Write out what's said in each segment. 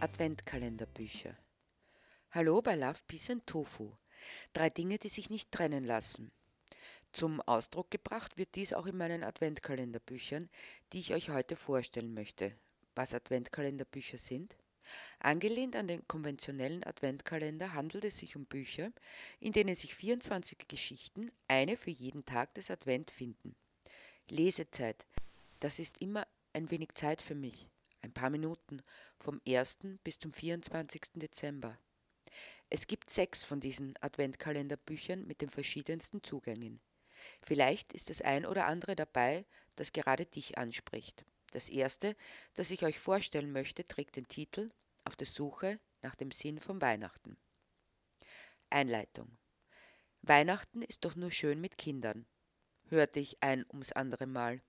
Adventkalenderbücher. Hallo bei Love, Peace and Tofu. Drei Dinge, die sich nicht trennen lassen. Zum Ausdruck gebracht wird dies auch in meinen Adventkalenderbüchern, die ich euch heute vorstellen möchte. Was Adventkalenderbücher sind? Angelehnt an den konventionellen Adventkalender handelt es sich um Bücher, in denen sich 24 Geschichten, eine für jeden Tag des Advent finden. Lesezeit. Das ist immer ein wenig Zeit für mich ein paar Minuten, vom 1. bis zum 24. Dezember. Es gibt sechs von diesen Adventkalenderbüchern mit den verschiedensten Zugängen. Vielleicht ist das ein oder andere dabei, das gerade dich anspricht. Das erste, das ich euch vorstellen möchte, trägt den Titel Auf der Suche nach dem Sinn von Weihnachten. Einleitung. Weihnachten ist doch nur schön mit Kindern, hörte ich ein ums andere Mal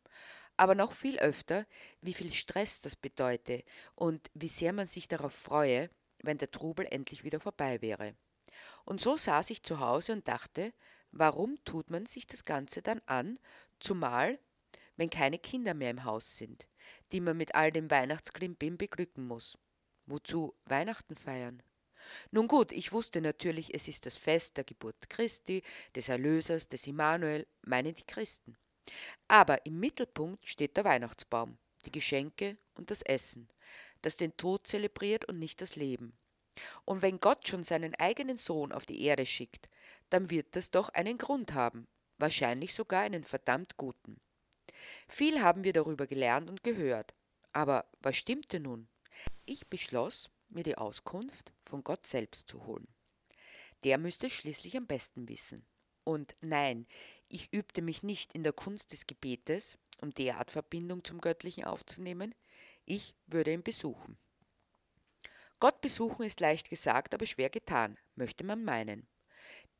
aber noch viel öfter, wie viel Stress das bedeute und wie sehr man sich darauf freue, wenn der Trubel endlich wieder vorbei wäre. Und so saß ich zu Hause und dachte, warum tut man sich das Ganze dann an, zumal wenn keine Kinder mehr im Haus sind, die man mit all dem Weihnachtsklimbim beglücken muss. Wozu Weihnachten feiern? Nun gut, ich wusste natürlich, es ist das Fest der Geburt Christi, des Erlösers, des Immanuel, meinen die Christen. Aber im Mittelpunkt steht der Weihnachtsbaum, die Geschenke und das Essen, das den Tod zelebriert und nicht das Leben. Und wenn Gott schon seinen eigenen Sohn auf die Erde schickt, dann wird das doch einen Grund haben, wahrscheinlich sogar einen verdammt guten. Viel haben wir darüber gelernt und gehört, aber was stimmte nun? Ich beschloss, mir die Auskunft von Gott selbst zu holen. Der müsste schließlich am besten wissen. Und nein, ich übte mich nicht in der Kunst des Gebetes, um derart Verbindung zum Göttlichen aufzunehmen, ich würde ihn besuchen. Gott besuchen ist leicht gesagt, aber schwer getan, möchte man meinen.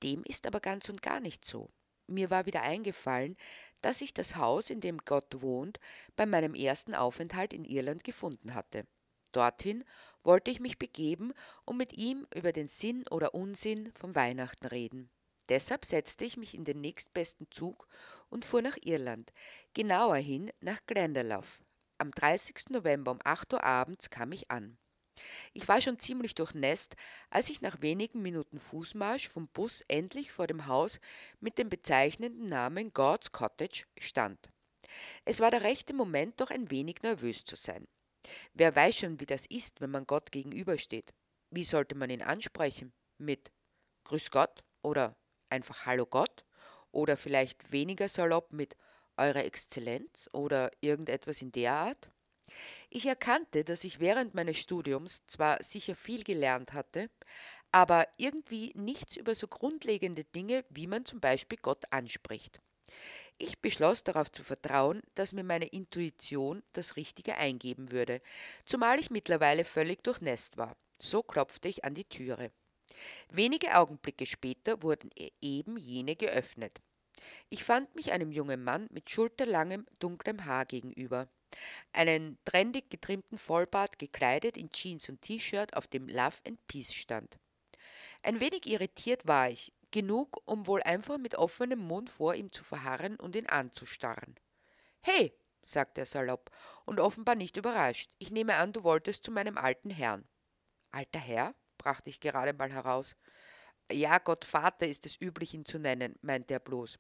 Dem ist aber ganz und gar nicht so. Mir war wieder eingefallen, dass ich das Haus, in dem Gott wohnt, bei meinem ersten Aufenthalt in Irland gefunden hatte. Dorthin wollte ich mich begeben und mit ihm über den Sinn oder Unsinn von Weihnachten reden. Deshalb setzte ich mich in den nächstbesten Zug und fuhr nach Irland, genauer hin nach Glendalough. Am 30. November um 8 Uhr abends kam ich an. Ich war schon ziemlich durchnässt, als ich nach wenigen Minuten Fußmarsch vom Bus endlich vor dem Haus mit dem bezeichnenden Namen God's Cottage stand. Es war der rechte Moment, doch ein wenig nervös zu sein. Wer weiß schon, wie das ist, wenn man Gott gegenübersteht. Wie sollte man ihn ansprechen? Mit Grüß Gott oder einfach Hallo Gott oder vielleicht weniger salopp mit Eure Exzellenz oder irgendetwas in der Art? Ich erkannte, dass ich während meines Studiums zwar sicher viel gelernt hatte, aber irgendwie nichts über so grundlegende Dinge, wie man zum Beispiel Gott anspricht. Ich beschloss darauf zu vertrauen, dass mir meine Intuition das Richtige eingeben würde, zumal ich mittlerweile völlig durchnässt war. So klopfte ich an die Türe. Wenige Augenblicke später wurden e-, eben jene geöffnet. Ich fand mich einem jungen Mann mit schulterlangem, dunklem Haar gegenüber. Einen trendig getrimmten Vollbart gekleidet in Jeans und T-Shirt, auf dem Love and Peace stand. Ein wenig irritiert war ich, genug, um wohl einfach mit offenem Mund vor ihm zu verharren und ihn anzustarren. Hey, sagte er salopp und offenbar nicht überrascht. Ich nehme an, du wolltest zu meinem alten Herrn. Alter Herr? Brachte ich gerade mal heraus. Ja, Gott Vater ist es üblich, ihn zu nennen, meinte er bloß.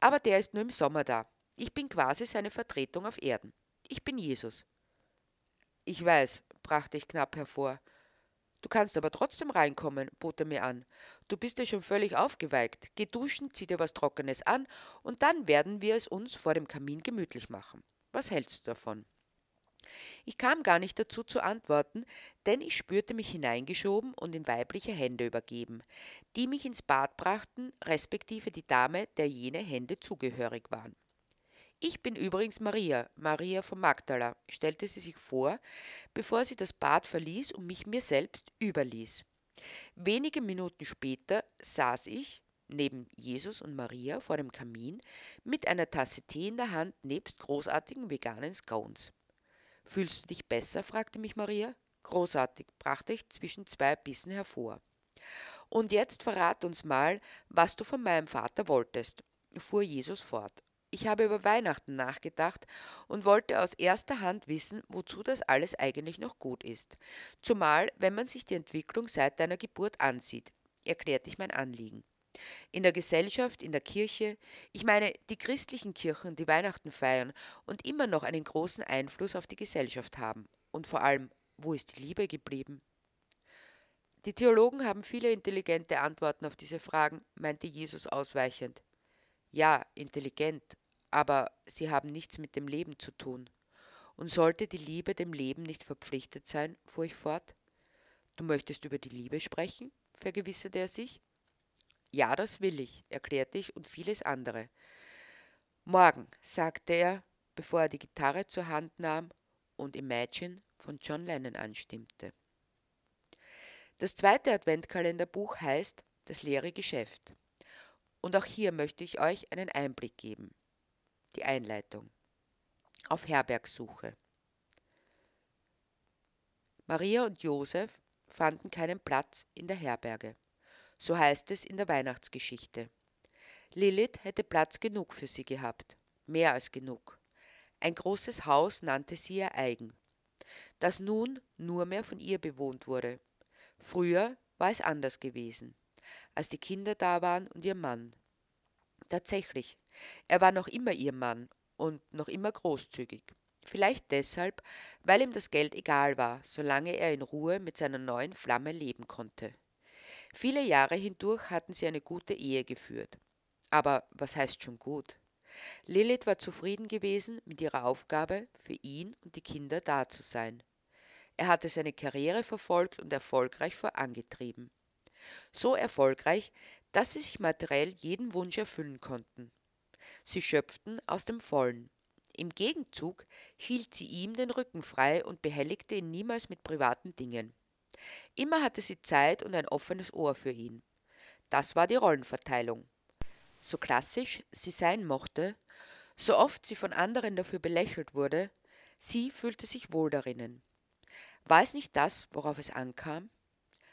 Aber der ist nur im Sommer da. Ich bin quasi seine Vertretung auf Erden. Ich bin Jesus. Ich weiß, brachte ich knapp hervor. Du kannst aber trotzdem reinkommen, bot er mir an. Du bist ja schon völlig aufgeweigt. Geh duschen, zieh dir was Trockenes an, und dann werden wir es uns vor dem Kamin gemütlich machen. Was hältst du davon? Ich kam gar nicht dazu zu antworten, denn ich spürte mich hineingeschoben und in weibliche Hände übergeben, die mich ins Bad brachten, respektive die Dame, der jene Hände zugehörig waren. Ich bin übrigens Maria, Maria von Magdala, stellte sie sich vor, bevor sie das Bad verließ und mich mir selbst überließ. Wenige Minuten später saß ich, neben Jesus und Maria vor dem Kamin, mit einer Tasse Tee in der Hand nebst großartigen veganen Scones. Fühlst du dich besser? fragte mich Maria. Großartig, brachte ich zwischen zwei Bissen hervor. Und jetzt verrat uns mal, was du von meinem Vater wolltest, fuhr Jesus fort. ich habe über Weihnachten nachgedacht und wollte aus erster Hand wissen, wozu das alles eigentlich noch gut ist. Zumal, wenn man sich die Entwicklung seit deiner Geburt ansieht, erklärte ich mein Anliegen. In der Gesellschaft, in der Kirche, ich meine die christlichen Kirchen, die Weihnachten feiern und immer noch einen großen Einfluss auf die Gesellschaft haben. Und vor allem, wo ist die Liebe geblieben? Die Theologen haben viele intelligente Antworten auf diese Fragen, meinte Jesus ausweichend. Ja, intelligent, aber sie haben nichts mit dem Leben zu tun. Und sollte die Liebe dem Leben nicht verpflichtet sein, fuhr ich fort. Du möchtest über die Liebe sprechen? vergewisserte er sich. Ja, das will ich, erklärte ich und vieles andere. Morgen, sagte er, bevor er die Gitarre zur Hand nahm und Imagine von John Lennon anstimmte. Das zweite Adventkalenderbuch heißt Das leere Geschäft. Und auch hier möchte ich euch einen Einblick geben. Die Einleitung. Auf Herbergsuche. Maria und Josef fanden keinen Platz in der Herberge. So heißt es in der Weihnachtsgeschichte. Lilith hätte Platz genug für sie gehabt, mehr als genug. Ein großes Haus nannte sie ihr eigen, das nun nur mehr von ihr bewohnt wurde. Früher war es anders gewesen, als die Kinder da waren und ihr Mann. Tatsächlich, er war noch immer ihr Mann und noch immer großzügig. Vielleicht deshalb, weil ihm das Geld egal war, solange er in Ruhe mit seiner neuen Flamme leben konnte. Viele Jahre hindurch hatten sie eine gute Ehe geführt. Aber was heißt schon gut? Lilith war zufrieden gewesen mit ihrer Aufgabe, für ihn und die Kinder da zu sein. Er hatte seine Karriere verfolgt und erfolgreich vorangetrieben. So erfolgreich, dass sie sich materiell jeden Wunsch erfüllen konnten. Sie schöpften aus dem Vollen. Im Gegenzug hielt sie ihm den Rücken frei und behelligte ihn niemals mit privaten Dingen. Immer hatte sie Zeit und ein offenes Ohr für ihn. Das war die Rollenverteilung. So klassisch sie sein mochte, so oft sie von anderen dafür belächelt wurde, sie fühlte sich wohl darinnen. War es nicht das, worauf es ankam?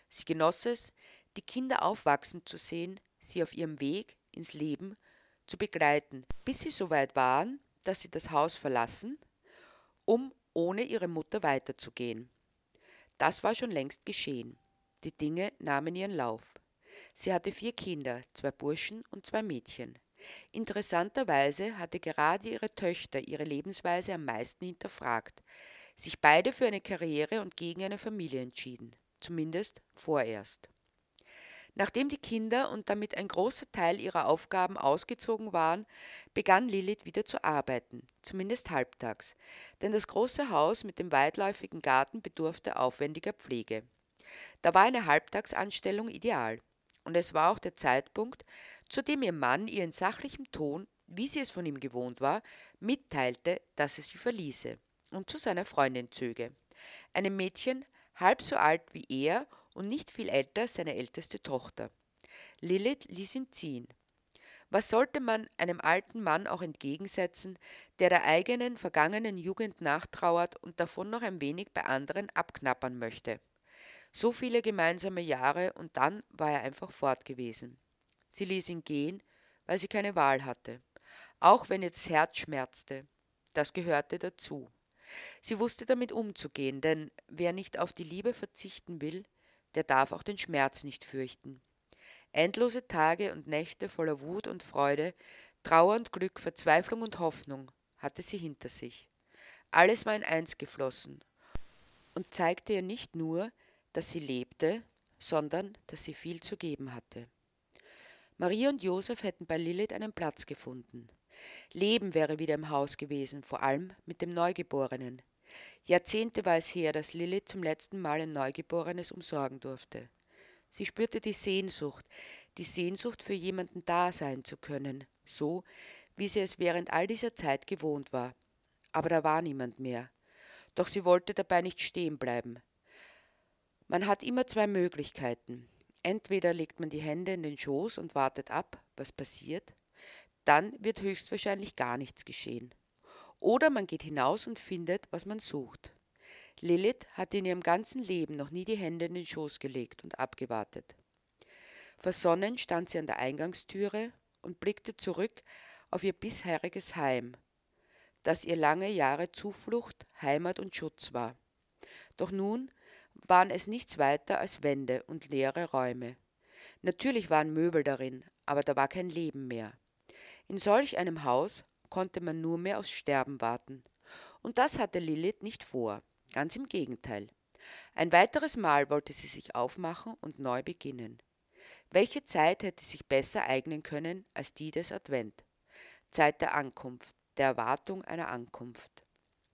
Sie genoss es, die Kinder aufwachsen zu sehen, sie auf ihrem Weg ins Leben zu begleiten, bis sie so weit waren, dass sie das Haus verlassen, um ohne ihre Mutter weiterzugehen. Das war schon längst geschehen. Die Dinge nahmen ihren Lauf. Sie hatte vier Kinder, zwei Burschen und zwei Mädchen. Interessanterweise hatte gerade ihre Töchter ihre Lebensweise am meisten hinterfragt, sich beide für eine Karriere und gegen eine Familie entschieden, zumindest vorerst. Nachdem die Kinder und damit ein großer Teil ihrer Aufgaben ausgezogen waren, begann Lilith wieder zu arbeiten, zumindest halbtags, denn das große Haus mit dem weitläufigen Garten bedurfte aufwendiger Pflege. Da war eine Halbtagsanstellung ideal, und es war auch der Zeitpunkt, zu dem ihr Mann ihr in sachlichem Ton, wie sie es von ihm gewohnt war, mitteilte, dass er sie verließe und zu seiner Freundin zöge, einem Mädchen halb so alt wie er und nicht viel älter seine älteste Tochter. Lilith ließ ihn ziehen. Was sollte man einem alten Mann auch entgegensetzen, der der eigenen vergangenen Jugend nachtrauert und davon noch ein wenig bei anderen abknappern möchte? So viele gemeinsame Jahre und dann war er einfach fort gewesen. Sie ließ ihn gehen, weil sie keine Wahl hatte, auch wenn das Herz schmerzte. Das gehörte dazu. Sie wusste damit umzugehen, denn wer nicht auf die Liebe verzichten will, der darf auch den Schmerz nicht fürchten. Endlose Tage und Nächte voller Wut und Freude, Trauer und Glück, Verzweiflung und Hoffnung hatte sie hinter sich. Alles war in eins geflossen und zeigte ihr nicht nur, dass sie lebte, sondern dass sie viel zu geben hatte. Maria und Josef hätten bei Lilith einen Platz gefunden. Leben wäre wieder im Haus gewesen, vor allem mit dem Neugeborenen. Jahrzehnte war es her, dass Lilith zum letzten Mal ein Neugeborenes umsorgen durfte. Sie spürte die Sehnsucht, die Sehnsucht für jemanden da sein zu können, so wie sie es während all dieser Zeit gewohnt war. Aber da war niemand mehr. Doch sie wollte dabei nicht stehen bleiben. Man hat immer zwei Möglichkeiten. Entweder legt man die Hände in den Schoß und wartet ab, was passiert, dann wird höchstwahrscheinlich gar nichts geschehen. Oder man geht hinaus und findet, was man sucht. Lilith hatte in ihrem ganzen Leben noch nie die Hände in den Schoß gelegt und abgewartet. Versonnen stand sie an der Eingangstüre und blickte zurück auf ihr bisheriges Heim, das ihr lange Jahre Zuflucht, Heimat und Schutz war. Doch nun waren es nichts weiter als Wände und leere Räume. Natürlich waren Möbel darin, aber da war kein Leben mehr. In solch einem Haus konnte man nur mehr aufs Sterben warten. Und das hatte Lilith nicht vor, ganz im Gegenteil. Ein weiteres Mal wollte sie sich aufmachen und neu beginnen. Welche Zeit hätte sich besser eignen können als die des Advent? Zeit der Ankunft, der Erwartung einer Ankunft.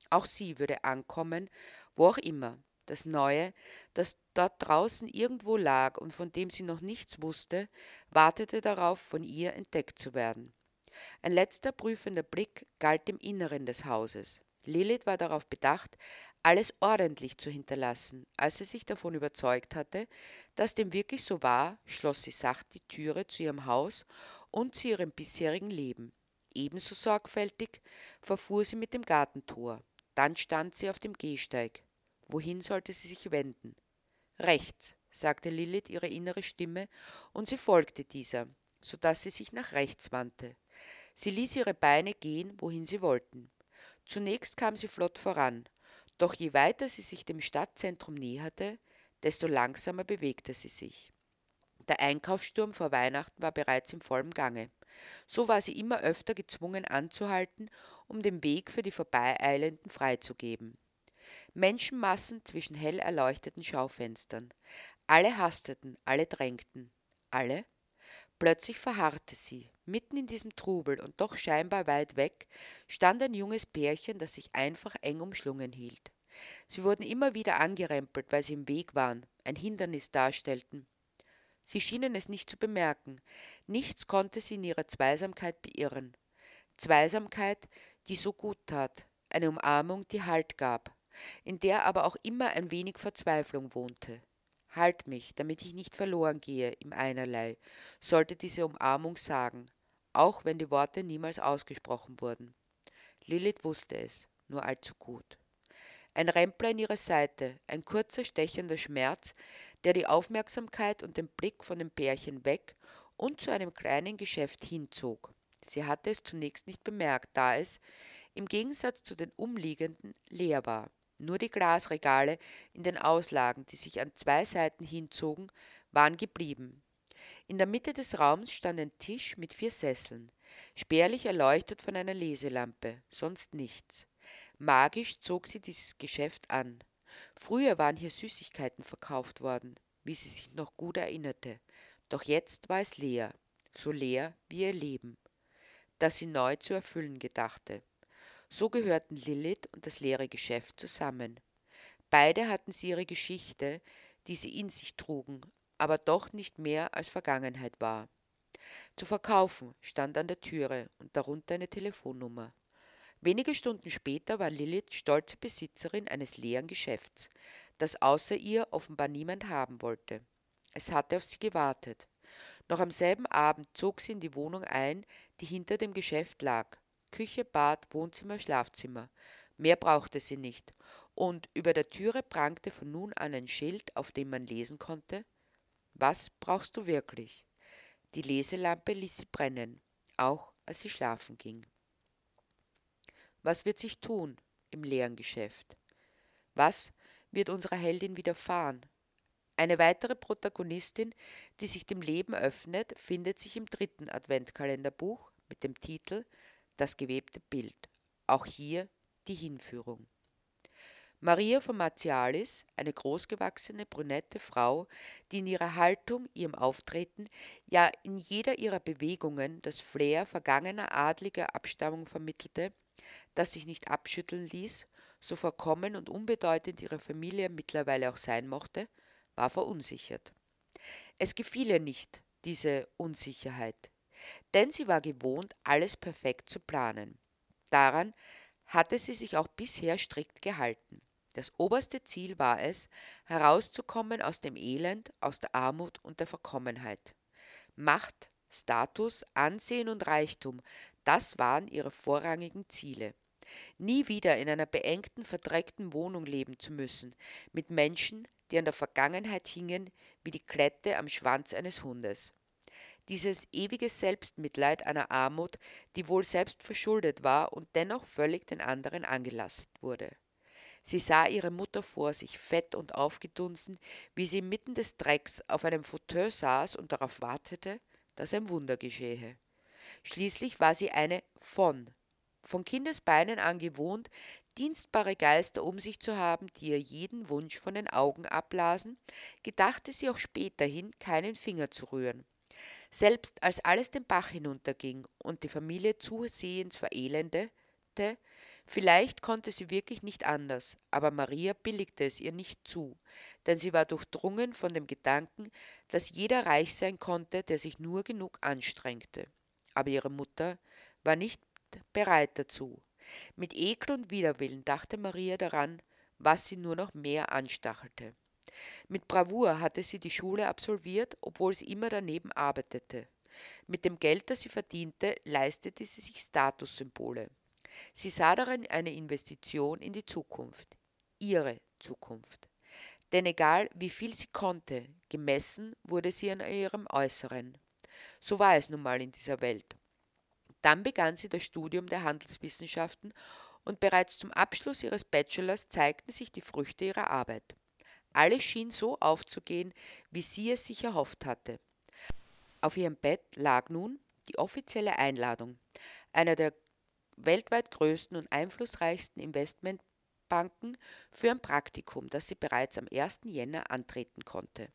Auch sie würde ankommen, wo auch immer. Das Neue, das dort draußen irgendwo lag und von dem sie noch nichts wusste, wartete darauf, von ihr entdeckt zu werden. Ein letzter prüfender Blick galt dem Inneren des Hauses. Lilith war darauf bedacht, alles ordentlich zu hinterlassen. Als sie sich davon überzeugt hatte, dass dem wirklich so war, schloss sie sacht die Türe zu ihrem Haus und zu ihrem bisherigen Leben. Ebenso sorgfältig verfuhr sie mit dem Gartentor. Dann stand sie auf dem Gehsteig. Wohin sollte sie sich wenden? Rechts, sagte Lilith ihre innere Stimme, und sie folgte dieser, so dass sie sich nach rechts wandte. Sie ließ ihre Beine gehen, wohin sie wollten. Zunächst kam sie flott voran, doch je weiter sie sich dem Stadtzentrum näherte, desto langsamer bewegte sie sich. Der Einkaufssturm vor Weihnachten war bereits im vollen Gange. So war sie immer öfter gezwungen anzuhalten, um den Weg für die Vorbeieilenden freizugeben. Menschenmassen zwischen hell erleuchteten Schaufenstern. Alle hasteten, alle drängten. Alle? Plötzlich verharrte sie. Mitten in diesem Trubel und doch scheinbar weit weg stand ein junges Pärchen, das sich einfach eng umschlungen hielt. Sie wurden immer wieder angerempelt, weil sie im Weg waren, ein Hindernis darstellten. Sie schienen es nicht zu bemerken. Nichts konnte sie in ihrer Zweisamkeit beirren. Zweisamkeit, die so gut tat, eine Umarmung, die Halt gab, in der aber auch immer ein wenig Verzweiflung wohnte. Halt mich, damit ich nicht verloren gehe im Einerlei, sollte diese Umarmung sagen, auch wenn die Worte niemals ausgesprochen wurden. Lilith wusste es, nur allzu gut. Ein Rempler in ihrer Seite, ein kurzer stechender Schmerz, der die Aufmerksamkeit und den Blick von dem Pärchen weg und zu einem kleinen Geschäft hinzog. Sie hatte es zunächst nicht bemerkt, da es, im Gegensatz zu den umliegenden, leer war. Nur die Glasregale in den Auslagen, die sich an zwei Seiten hinzogen, waren geblieben. In der Mitte des Raums stand ein Tisch mit vier Sesseln, spärlich erleuchtet von einer Leselampe, sonst nichts. Magisch zog sie dieses Geschäft an. Früher waren hier Süßigkeiten verkauft worden, wie sie sich noch gut erinnerte, doch jetzt war es leer, so leer wie ihr Leben, das sie neu zu erfüllen gedachte. So gehörten Lilith und das leere Geschäft zusammen. Beide hatten sie ihre Geschichte, die sie in sich trugen, aber doch nicht mehr als Vergangenheit war. Zu verkaufen stand an der Türe und darunter eine Telefonnummer. Wenige Stunden später war Lilith stolze Besitzerin eines leeren Geschäfts, das außer ihr offenbar niemand haben wollte. Es hatte auf sie gewartet. Noch am selben Abend zog sie in die Wohnung ein, die hinter dem Geschäft lag. Küche, Bad, Wohnzimmer, Schlafzimmer. Mehr brauchte sie nicht. Und über der Türe prangte von nun an ein Schild, auf dem man lesen konnte Was brauchst du wirklich? Die Leselampe ließ sie brennen, auch als sie schlafen ging. Was wird sich tun im leeren Geschäft? Was wird unserer Heldin widerfahren? Eine weitere Protagonistin, die sich dem Leben öffnet, findet sich im dritten Adventkalenderbuch mit dem Titel das gewebte Bild. Auch hier die Hinführung. Maria von Martialis, eine großgewachsene, brünette Frau, die in ihrer Haltung, ihrem Auftreten, ja in jeder ihrer Bewegungen das Flair vergangener adliger Abstammung vermittelte, das sich nicht abschütteln ließ, so verkommen und unbedeutend ihre Familie mittlerweile auch sein mochte, war verunsichert. Es gefiel ihr nicht, diese Unsicherheit denn sie war gewohnt, alles perfekt zu planen. Daran hatte sie sich auch bisher strikt gehalten. Das oberste Ziel war es, herauszukommen aus dem Elend, aus der Armut und der Verkommenheit. Macht, Status, Ansehen und Reichtum, das waren ihre vorrangigen Ziele. Nie wieder in einer beengten, verdreckten Wohnung leben zu müssen, mit Menschen, die an der Vergangenheit hingen wie die Klette am Schwanz eines Hundes. dieses ewige Selbstmitleid einer Armut, die wohl selbst verschuldet war und dennoch völlig den anderen angelastet wurde. Sie sah ihre Mutter vor sich, fett und aufgedunsen, wie sie inmitten des Drecks auf einem Fauteuil saß und darauf wartete, dass ein Wunder geschehe. Schließlich war sie eine von, von Kindesbeinen an gewohnt, dienstbare Geister um sich zu haben, die ihr jeden Wunsch von den Augen abblasen, gedachte sie auch späterhin keinen Finger zu rühren. Selbst als alles den Bach hinunterging und die Familie zusehends verelendete, vielleicht konnte sie wirklich nicht anders, aber Maria billigte es ihr nicht zu, denn sie war durchdrungen von dem Gedanken, dass jeder reich sein konnte, der sich nur genug anstrengte. Aber ihre Mutter war nicht bereit dazu. Mit Ekel und Widerwillen dachte Maria daran, was sie nur noch mehr anstachelte. Mit Bravour hatte sie die Schule absolviert, obwohl sie immer daneben arbeitete. Mit dem Geld, das sie verdiente, leistete sie sich Statussymbole. Sie sah darin eine Investition in die Zukunft, ihre Zukunft. Denn egal wie viel sie konnte, gemessen wurde sie an ihrem Äußeren. So war es nun mal in dieser Welt. Dann begann sie das Studium der Handelswissenschaften und bereits zum Abschluss ihres Bachelors zeigten sich die Früchte ihrer Arbeit. Alles schien so aufzugehen, wie sie es sich erhofft hatte. Auf ihrem Bett lag nun die offizielle Einladung einer der weltweit größten und einflussreichsten Investmentbanken für ein Praktikum, das sie bereits am 1. Jänner antreten konnte.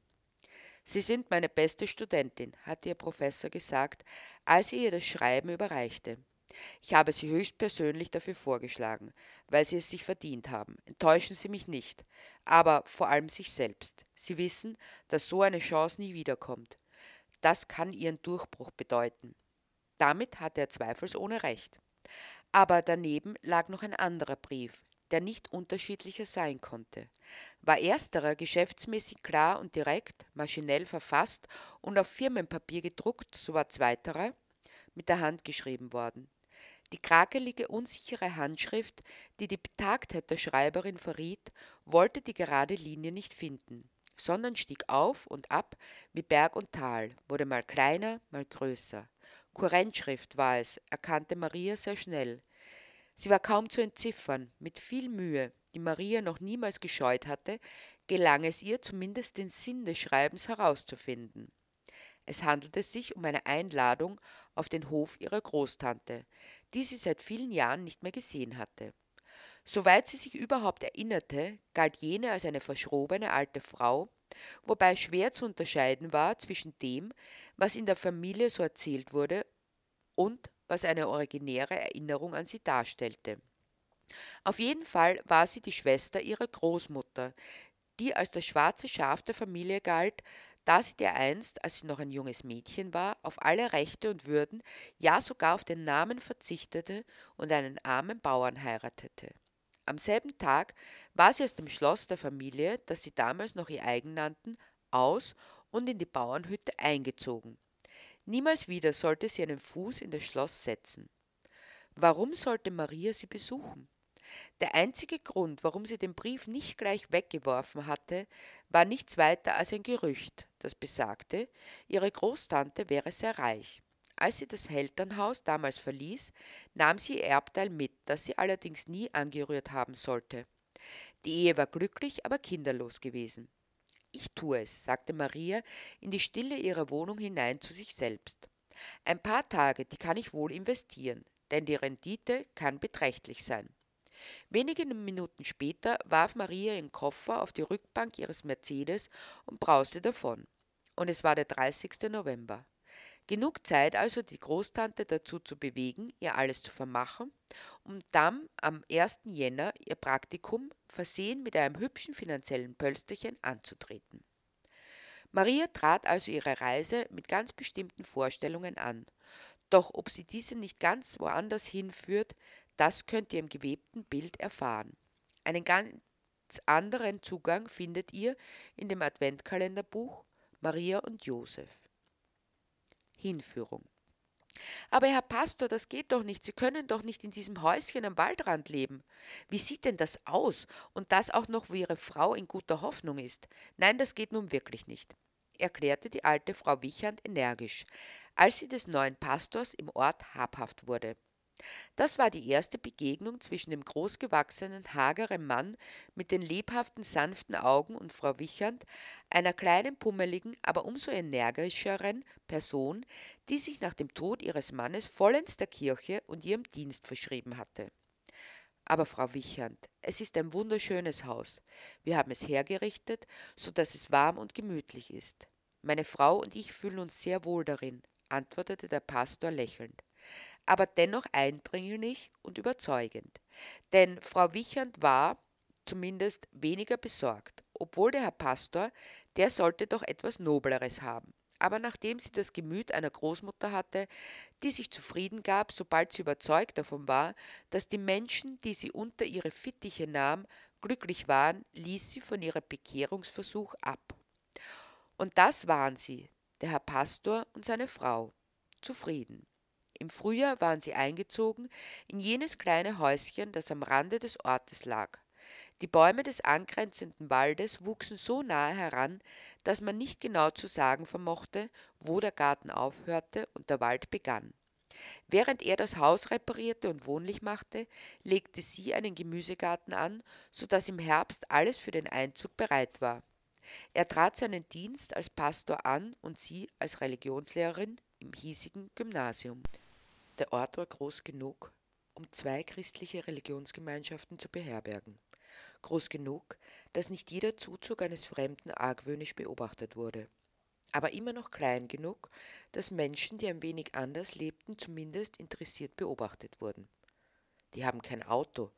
Sie sind meine beste Studentin, hatte ihr Professor gesagt, als er ihr das Schreiben überreichte. Ich habe Sie höchstpersönlich dafür vorgeschlagen, weil Sie es sich verdient haben. Enttäuschen Sie mich nicht, aber vor allem sich selbst. Sie wissen, dass so eine Chance nie wiederkommt. Das kann Ihren Durchbruch bedeuten. Damit hatte er zweifelsohne recht. Aber daneben lag noch ein anderer Brief, der nicht unterschiedlicher sein konnte. War ersterer geschäftsmäßig klar und direkt, maschinell verfasst und auf Firmenpapier gedruckt, so war zweiterer mit der Hand geschrieben worden. Die krakelige, unsichere Handschrift, die die Betagtheit der Schreiberin verriet, wollte die gerade Linie nicht finden, sondern stieg auf und ab wie Berg und Tal, wurde mal kleiner, mal größer. Kurrentschrift war es, erkannte Maria sehr schnell. Sie war kaum zu entziffern. Mit viel Mühe, die Maria noch niemals gescheut hatte, gelang es ihr zumindest den Sinn des Schreibens herauszufinden. Es handelte sich um eine Einladung auf den Hof ihrer Großtante, die sie seit vielen Jahren nicht mehr gesehen hatte. Soweit sie sich überhaupt erinnerte, galt jene als eine verschrobene alte Frau, wobei schwer zu unterscheiden war zwischen dem, was in der Familie so erzählt wurde, und was eine originäre Erinnerung an sie darstellte. Auf jeden Fall war sie die Schwester ihrer Großmutter, die als das schwarze Schaf der Familie galt, da sie dereinst, als sie noch ein junges Mädchen war, auf alle Rechte und Würden, ja sogar auf den Namen verzichtete und einen armen Bauern heiratete. Am selben Tag war sie aus dem Schloss der Familie, das sie damals noch ihr eigen nannten, aus und in die Bauernhütte eingezogen. Niemals wieder sollte sie einen Fuß in das Schloss setzen. Warum sollte Maria sie besuchen? Der einzige Grund, warum sie den Brief nicht gleich weggeworfen hatte, war nichts weiter als ein Gerücht, das besagte, ihre Großtante wäre sehr reich. Als sie das Elternhaus damals verließ, nahm sie ihr Erbteil mit, das sie allerdings nie angerührt haben sollte. Die Ehe war glücklich, aber kinderlos gewesen. Ich tue es, sagte Maria in die Stille ihrer Wohnung hinein zu sich selbst. Ein paar Tage, die kann ich wohl investieren, denn die Rendite kann beträchtlich sein. Wenige Minuten später warf Maria ihren Koffer auf die Rückbank ihres Mercedes und brauste davon. Und es war der 30. November. Genug Zeit also, die Großtante dazu zu bewegen, ihr alles zu vermachen, um dann am 1. Jänner ihr Praktikum, versehen mit einem hübschen finanziellen Pölsterchen, anzutreten. Maria trat also ihre Reise mit ganz bestimmten Vorstellungen an. Doch ob sie diese nicht ganz woanders hinführt, das könnt ihr im gewebten Bild erfahren. Einen ganz anderen Zugang findet ihr in dem Adventkalenderbuch Maria und Josef. Hinführung. Aber Herr Pastor, das geht doch nicht. Sie können doch nicht in diesem Häuschen am Waldrand leben. Wie sieht denn das aus? Und das auch noch, wo Ihre Frau in guter Hoffnung ist. Nein, das geht nun wirklich nicht, erklärte die alte Frau Wichand energisch. als sie des neuen Pastors im Ort habhaft wurde. Das war die erste Begegnung zwischen dem großgewachsenen, hageren Mann mit den lebhaften, sanften Augen und Frau Wichand, einer kleinen, pummeligen, aber umso energischeren Person, die sich nach dem Tod ihres Mannes vollends der Kirche und ihrem Dienst verschrieben hatte. Aber Frau Wichand, es ist ein wunderschönes Haus. Wir haben es hergerichtet, so dass es warm und gemütlich ist. Meine Frau und ich fühlen uns sehr wohl darin, antwortete der Pastor lächelnd aber dennoch eindringlich und überzeugend. Denn Frau Wichand war zumindest weniger besorgt, obwohl der Herr Pastor, der sollte doch etwas Nobleres haben. Aber nachdem sie das Gemüt einer Großmutter hatte, die sich zufrieden gab, sobald sie überzeugt davon war, dass die Menschen, die sie unter ihre Fittiche nahm, glücklich waren, ließ sie von ihrem Bekehrungsversuch ab. Und das waren sie, der Herr Pastor und seine Frau, zufrieden. Im Frühjahr waren sie eingezogen in jenes kleine Häuschen, das am Rande des Ortes lag. Die Bäume des angrenzenden Waldes wuchsen so nahe heran, dass man nicht genau zu sagen vermochte, wo der Garten aufhörte und der Wald begann. Während er das Haus reparierte und wohnlich machte, legte sie einen Gemüsegarten an, so dass im Herbst alles für den Einzug bereit war. Er trat seinen Dienst als Pastor an und sie als Religionslehrerin im hiesigen Gymnasium. Der Ort war groß genug, um zwei christliche Religionsgemeinschaften zu beherbergen. Groß genug, dass nicht jeder Zuzug eines Fremden argwöhnisch beobachtet wurde. Aber immer noch klein genug, dass Menschen, die ein wenig anders lebten, zumindest interessiert beobachtet wurden. Die haben kein Auto,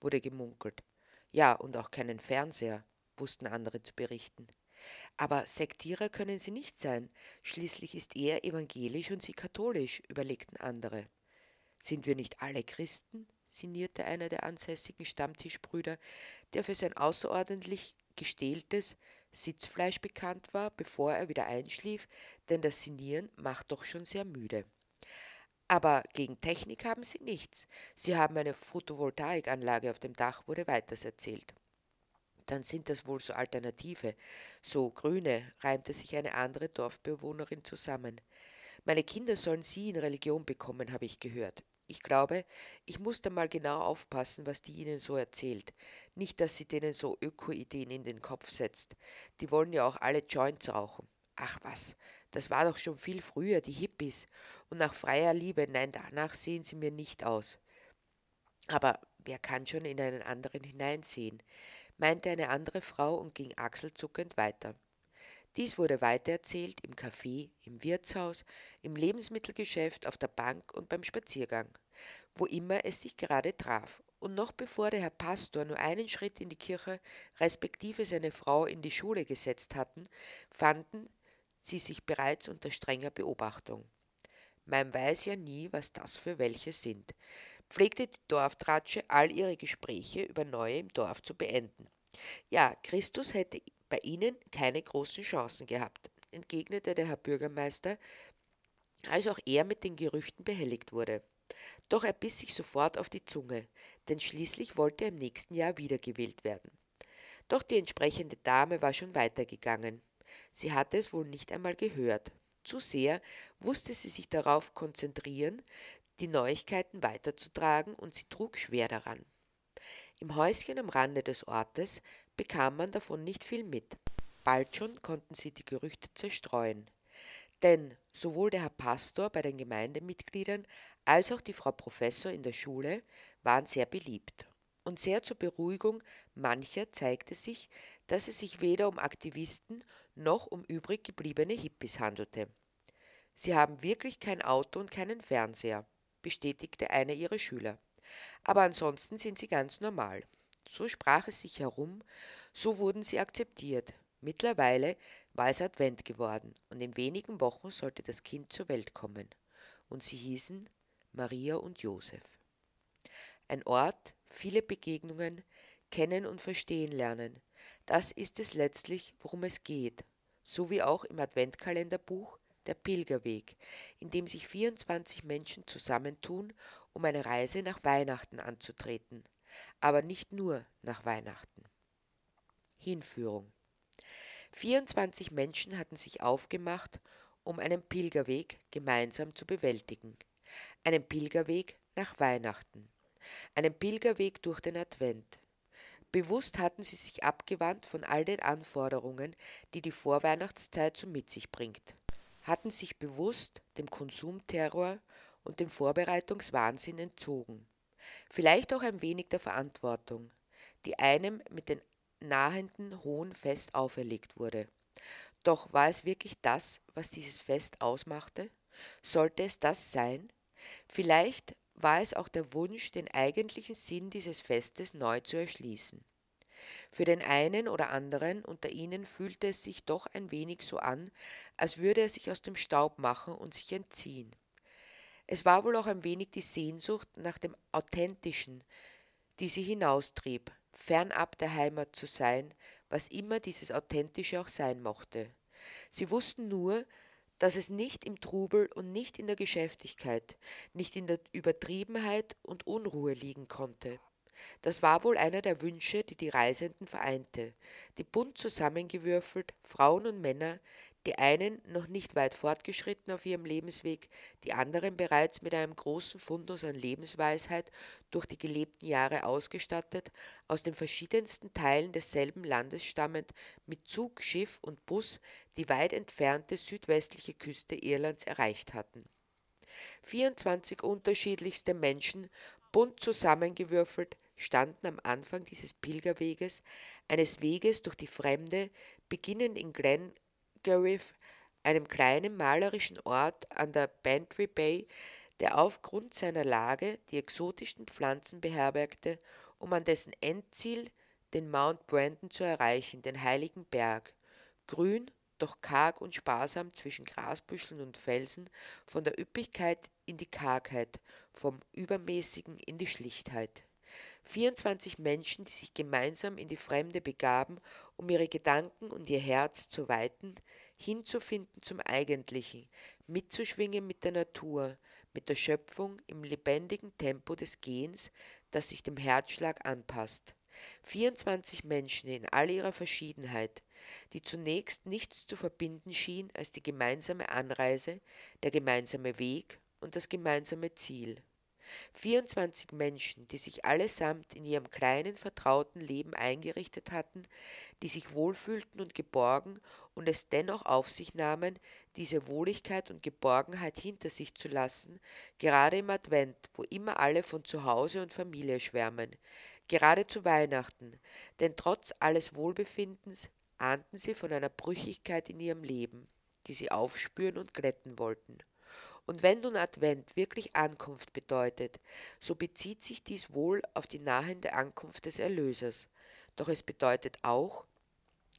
wurde gemunkelt. Ja, und auch keinen Fernseher, wussten andere zu berichten. Aber Sektierer können sie nicht sein, schließlich ist er evangelisch und sie katholisch, überlegten andere. Sind wir nicht alle Christen? sinnierte einer der ansässigen Stammtischbrüder, der für sein außerordentlich gestähltes Sitzfleisch bekannt war, bevor er wieder einschlief, denn das Sinieren macht doch schon sehr müde. Aber gegen Technik haben sie nichts. Sie haben eine Photovoltaikanlage auf dem Dach, wurde weiters erzählt dann sind das wohl so Alternative, so Grüne, reimte sich eine andere Dorfbewohnerin zusammen. Meine Kinder sollen sie in Religion bekommen, habe ich gehört. Ich glaube, ich muss da mal genau aufpassen, was die ihnen so erzählt. Nicht, dass sie denen so Öko-Ideen in den Kopf setzt. Die wollen ja auch alle Joints rauchen. Ach was, das war doch schon viel früher, die Hippies. Und nach freier Liebe, nein, danach sehen sie mir nicht aus. Aber wer kann schon in einen anderen hineinsehen? Meinte eine andere Frau und ging achselzuckend weiter. Dies wurde weitererzählt im Café, im Wirtshaus, im Lebensmittelgeschäft, auf der Bank und beim Spaziergang, wo immer es sich gerade traf. Und noch bevor der Herr Pastor nur einen Schritt in die Kirche, respektive seine Frau in die Schule gesetzt hatten, fanden sie sich bereits unter strenger Beobachtung. Man weiß ja nie, was das für welche sind, pflegte die Dorftratsche all ihre Gespräche über Neue im Dorf zu beenden. Ja, Christus hätte bei ihnen keine großen Chancen gehabt, entgegnete der Herr Bürgermeister, als auch er mit den Gerüchten behelligt wurde. Doch er biss sich sofort auf die Zunge, denn schließlich wollte er im nächsten Jahr wiedergewählt werden. Doch die entsprechende Dame war schon weitergegangen. Sie hatte es wohl nicht einmal gehört. Zu sehr wusste sie sich darauf konzentrieren, die Neuigkeiten weiterzutragen, und sie trug schwer daran. Im Häuschen am Rande des Ortes bekam man davon nicht viel mit. Bald schon konnten sie die Gerüchte zerstreuen. Denn sowohl der Herr Pastor bei den Gemeindemitgliedern als auch die Frau Professor in der Schule waren sehr beliebt. Und sehr zur Beruhigung mancher zeigte sich, dass es sich weder um Aktivisten noch um übrig gebliebene Hippies handelte. Sie haben wirklich kein Auto und keinen Fernseher bestätigte einer ihrer Schüler. Aber ansonsten sind sie ganz normal. So sprach es sich herum, so wurden sie akzeptiert. Mittlerweile war es Advent geworden und in wenigen Wochen sollte das Kind zur Welt kommen. Und sie hießen Maria und Josef. Ein Ort, viele Begegnungen, kennen und verstehen lernen. Das ist es letztlich, worum es geht. So wie auch im Adventkalenderbuch der Pilgerweg, in dem sich 24 Menschen zusammentun, um eine Reise nach Weihnachten anzutreten, aber nicht nur nach Weihnachten. Hinführung 24 Menschen hatten sich aufgemacht, um einen Pilgerweg gemeinsam zu bewältigen. Einen Pilgerweg nach Weihnachten. Einen Pilgerweg durch den Advent. Bewusst hatten sie sich abgewandt von all den Anforderungen, die die Vorweihnachtszeit so mit sich bringt, hatten sich bewusst dem Konsumterror und dem Vorbereitungswahnsinn entzogen, vielleicht auch ein wenig der Verantwortung, die einem mit dem nahenden hohen Fest auferlegt wurde. Doch war es wirklich das, was dieses Fest ausmachte? Sollte es das sein? Vielleicht war es auch der Wunsch, den eigentlichen Sinn dieses Festes neu zu erschließen. Für den einen oder anderen unter ihnen fühlte es sich doch ein wenig so an, als würde er sich aus dem Staub machen und sich entziehen. Es war wohl auch ein wenig die Sehnsucht nach dem Authentischen, die sie hinaustrieb, fernab der Heimat zu sein, was immer dieses Authentische auch sein mochte. Sie wussten nur, dass es nicht im Trubel und nicht in der Geschäftigkeit, nicht in der Übertriebenheit und Unruhe liegen konnte. Das war wohl einer der Wünsche, die die Reisenden vereinte, die bunt zusammengewürfelt Frauen und Männer, die einen noch nicht weit fortgeschritten auf ihrem Lebensweg, die anderen bereits mit einem großen Fundus an Lebensweisheit durch die gelebten Jahre ausgestattet, aus den verschiedensten Teilen desselben Landes stammend, mit Zug, Schiff und Bus die weit entfernte südwestliche Küste Irlands erreicht hatten. 24 unterschiedlichste Menschen, bunt zusammengewürfelt, standen am Anfang dieses Pilgerweges, eines Weges durch die Fremde, beginnend in Glengarriff, einem kleinen malerischen Ort an der Bantry Bay, der aufgrund seiner Lage die exotischsten Pflanzen beherbergte, um an dessen Endziel, den Mount Brandon, zu erreichen, den heiligen Berg, grün, doch karg und sparsam zwischen Grasbüscheln und Felsen, von der Üppigkeit in die Kargheit, vom Übermäßigen in die Schlichtheit. 24 Menschen, die sich gemeinsam in die Fremde begaben, um ihre Gedanken und ihr Herz zu weiten, hinzufinden zum Eigentlichen, mitzuschwingen mit der Natur, mit der Schöpfung im lebendigen Tempo des Gehens, das sich dem Herzschlag anpasst. 24 Menschen in all ihrer Verschiedenheit, die zunächst nichts zu verbinden schien als die gemeinsame Anreise, der gemeinsame Weg und das gemeinsame Ziel. 24 Menschen, die sich allesamt in ihrem kleinen, vertrauten Leben eingerichtet hatten, die sich wohlfühlten und geborgen und es dennoch auf sich nahmen, diese Wohligkeit und Geborgenheit hinter sich zu lassen, gerade im Advent, wo immer alle von Zuhause und Familie schwärmen, gerade zu Weihnachten, denn trotz alles Wohlbefindens ahnten sie von einer Brüchigkeit in ihrem Leben, die sie aufspüren und glätten wollten. Und wenn nun Advent wirklich Ankunft bedeutet, so bezieht sich dies wohl auf die nahende Ankunft des Erlösers, doch es bedeutet auch,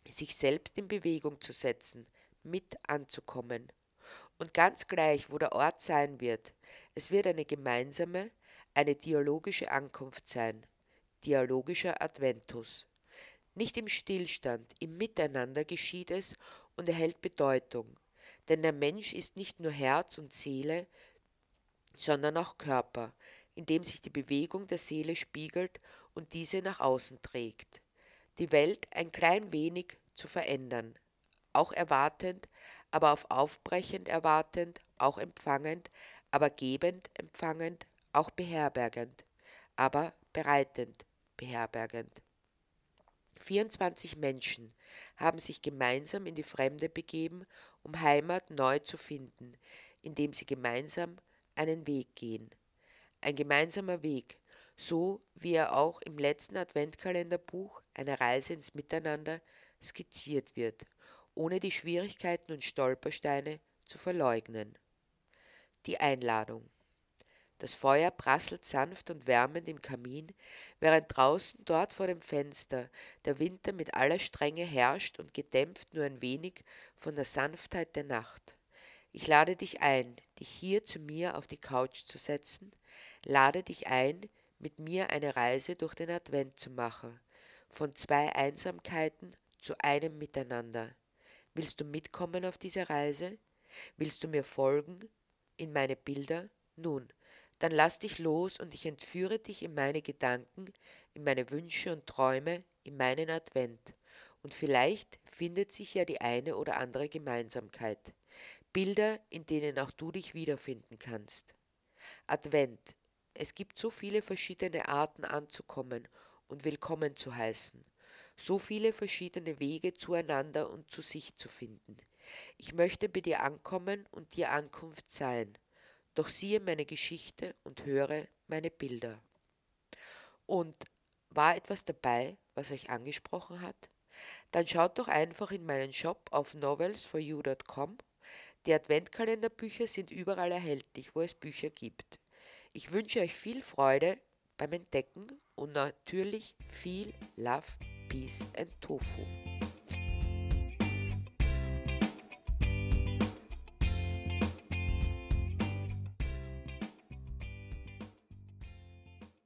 sich selbst in Bewegung zu setzen, mit anzukommen. Und ganz gleich, wo der Ort sein wird, es wird eine gemeinsame, eine dialogische Ankunft sein, dialogischer Adventus. Nicht im Stillstand, im Miteinander geschieht es und erhält Bedeutung, denn der Mensch ist nicht nur Herz und Seele, sondern auch Körper, in dem sich die Bewegung der Seele spiegelt und diese nach außen trägt. Die Welt ein klein wenig zu verändern, auch erwartend, aber auf aufbrechend erwartend, auch empfangend, aber gebend empfangend, auch beherbergend, aber bereitend beherbergend. 24 Menschen haben sich gemeinsam in die Fremde begeben, um Heimat neu zu finden, indem sie gemeinsam einen Weg gehen. Ein gemeinsamer Weg, so wie er auch im letzten Adventkalenderbuch eine Reise ins Miteinander skizziert wird, ohne die Schwierigkeiten und Stolpersteine zu verleugnen. Die Einladung. Das Feuer prasselt sanft und wärmend im Kamin, während draußen dort vor dem Fenster der Winter mit aller Strenge herrscht und gedämpft nur ein wenig von der Sanftheit der Nacht. Ich lade dich ein, dich hier zu mir auf die Couch zu setzen, lade dich ein, mit mir eine Reise durch den Advent zu machen, von zwei Einsamkeiten zu einem Miteinander. Willst du mitkommen auf diese Reise? Willst du mir folgen in meine Bilder? Nun, dann lass dich los und ich entführe dich in meine Gedanken, in meine Wünsche und Träume, in meinen Advent. Und vielleicht findet sich ja die eine oder andere Gemeinsamkeit. Bilder, in denen auch du dich wiederfinden kannst. Advent. Es gibt so viele verschiedene Arten anzukommen und willkommen zu heißen, so viele verschiedene Wege zueinander und zu sich zu finden. Ich möchte bei dir ankommen und dir Ankunft sein, doch siehe meine Geschichte und höre meine Bilder. Und war etwas dabei, was euch angesprochen hat? Dann schaut doch einfach in meinen Shop auf novelsforyou.com. Die Adventkalenderbücher sind überall erhältlich, wo es Bücher gibt. Ich wünsche euch viel Freude beim Entdecken und natürlich viel Love, Peace and Tofu.